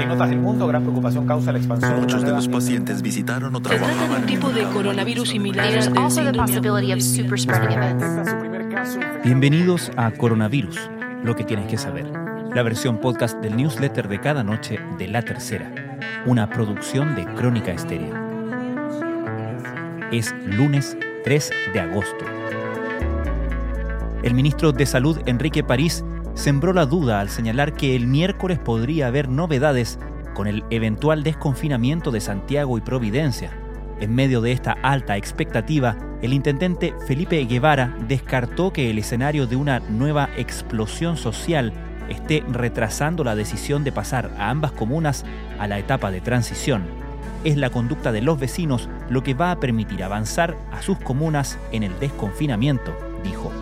En notas del mundo, gran preocupación causa la expansión. Muchos de los pacientes visitaron o de un tipo de coronavirus similar. Bienvenidos a Coronavirus, lo que tienes que saber. La versión podcast del newsletter de cada noche de La Tercera, una producción de Crónica Estéreo. Es lunes 3 de agosto. El ministro de Salud, Enrique París, sembró la duda al señalar que el miércoles podría haber novedades con el eventual desconfinamiento de Santiago y Providencia. En medio de esta alta expectativa, el intendente Felipe Guevara descartó que el escenario de una nueva explosión social esté retrasando la decisión de pasar a ambas comunas a la etapa de transición. Es la conducta de los vecinos lo que va a permitir avanzar a sus comunas en el desconfinamiento, dijo.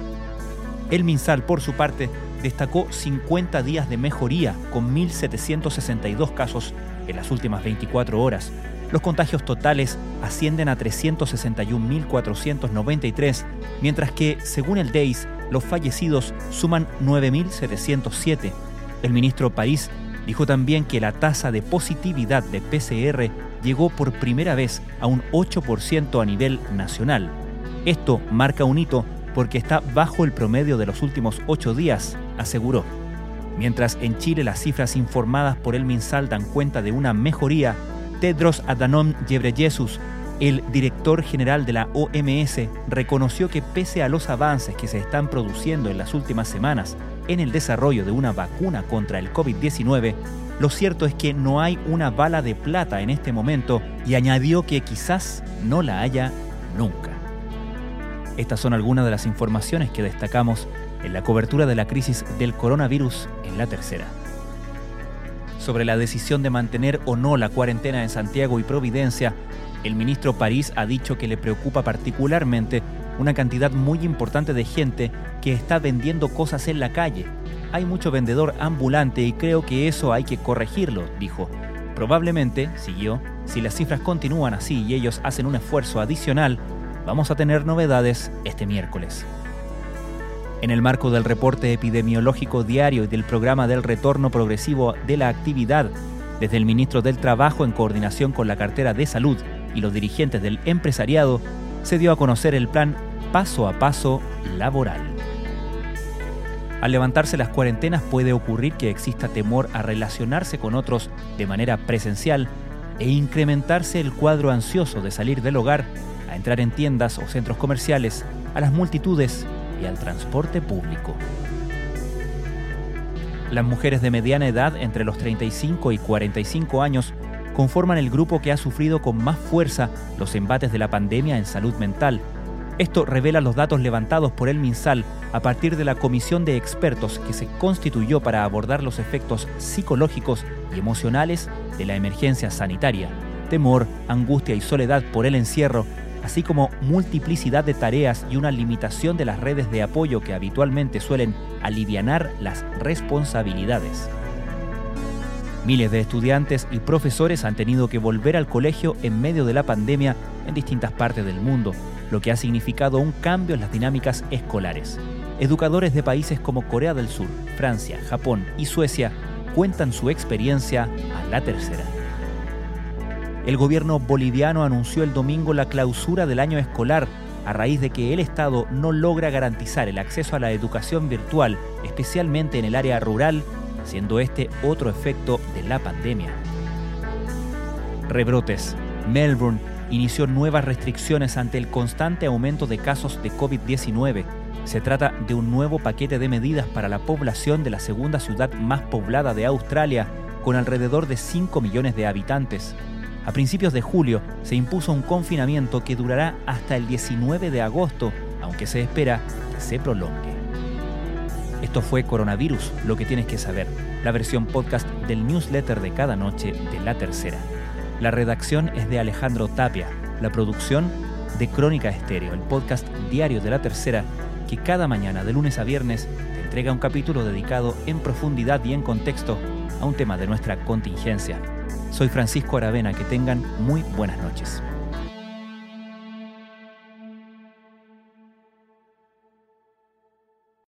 El MinSal, por su parte, destacó 50 días de mejoría con 1.762 casos en las últimas 24 horas. Los contagios totales ascienden a 361.493, mientras que, según el DEIS, los fallecidos suman 9.707. El ministro París dijo también que la tasa de positividad de PCR llegó por primera vez a un 8% a nivel nacional. Esto marca un hito porque está bajo el promedio de los últimos ocho días, aseguró. Mientras en Chile las cifras informadas por el MinSal dan cuenta de una mejoría, Tedros Adhanom Ghebreyesus, el director general de la OMS, reconoció que pese a los avances que se están produciendo en las últimas semanas en el desarrollo de una vacuna contra el COVID-19, lo cierto es que no hay una bala de plata en este momento y añadió que quizás no la haya nunca. Estas son algunas de las informaciones que destacamos en la cobertura de la crisis del coronavirus en la tercera. Sobre la decisión de mantener o no la cuarentena en Santiago y Providencia, el ministro París ha dicho que le preocupa particularmente una cantidad muy importante de gente que está vendiendo cosas en la calle. Hay mucho vendedor ambulante y creo que eso hay que corregirlo, dijo. Probablemente, siguió, si las cifras continúan así y ellos hacen un esfuerzo adicional, vamos a tener novedades este miércoles. En el marco del reporte epidemiológico diario y del programa del retorno progresivo de la actividad, desde el ministro del Trabajo en coordinación con la cartera de salud y los dirigentes del empresariado, se dio a conocer el plan paso a paso laboral. Al levantarse las cuarentenas puede ocurrir que exista temor a relacionarse con otros de manera presencial e incrementarse el cuadro ansioso de salir del hogar, a entrar en tiendas o centros comerciales, a las multitudes y al transporte público. Las mujeres de mediana edad, entre los 35 y 45 años, conforman el grupo que ha sufrido con más fuerza los embates de la pandemia en salud mental. Esto revela los datos levantados por el MinSal a partir de la comisión de expertos que se constituyó para abordar los efectos psicológicos y emocionales de la emergencia sanitaria. Temor, angustia y soledad por el encierro, así como multiplicidad de tareas y una limitación de las redes de apoyo que habitualmente suelen alivianar las responsabilidades. Miles de estudiantes y profesores han tenido que volver al colegio en medio de la pandemia en distintas partes del mundo, lo que ha significado un cambio en las dinámicas escolares. Educadores de países como Corea del Sur, Francia, Japón y Suecia cuentan su experiencia a la tercera. El gobierno boliviano anunció el domingo la clausura del año escolar a raíz de que el Estado no logra garantizar el acceso a la educación virtual, especialmente en el área rural, siendo este otro efecto de la pandemia. Rebrotes. Melbourne inició nuevas restricciones ante el constante aumento de casos de COVID-19. Se trata de un nuevo paquete de medidas para la población de la segunda ciudad más poblada de Australia, con alrededor de 5 millones de habitantes. A principios de julio se impuso un confinamiento que durará hasta el 19 de agosto, aunque se espera que se prolongue. Esto fue Coronavirus, lo que tienes que saber, la versión podcast del newsletter de cada noche de La Tercera. La redacción es de Alejandro Tapia, la producción de Crónica Estéreo, el podcast diario de La Tercera, que cada mañana de lunes a viernes te entrega un capítulo dedicado en profundidad y en contexto a un tema de nuestra contingencia. Soy Francisco Aravena, que tengan muy buenas noches.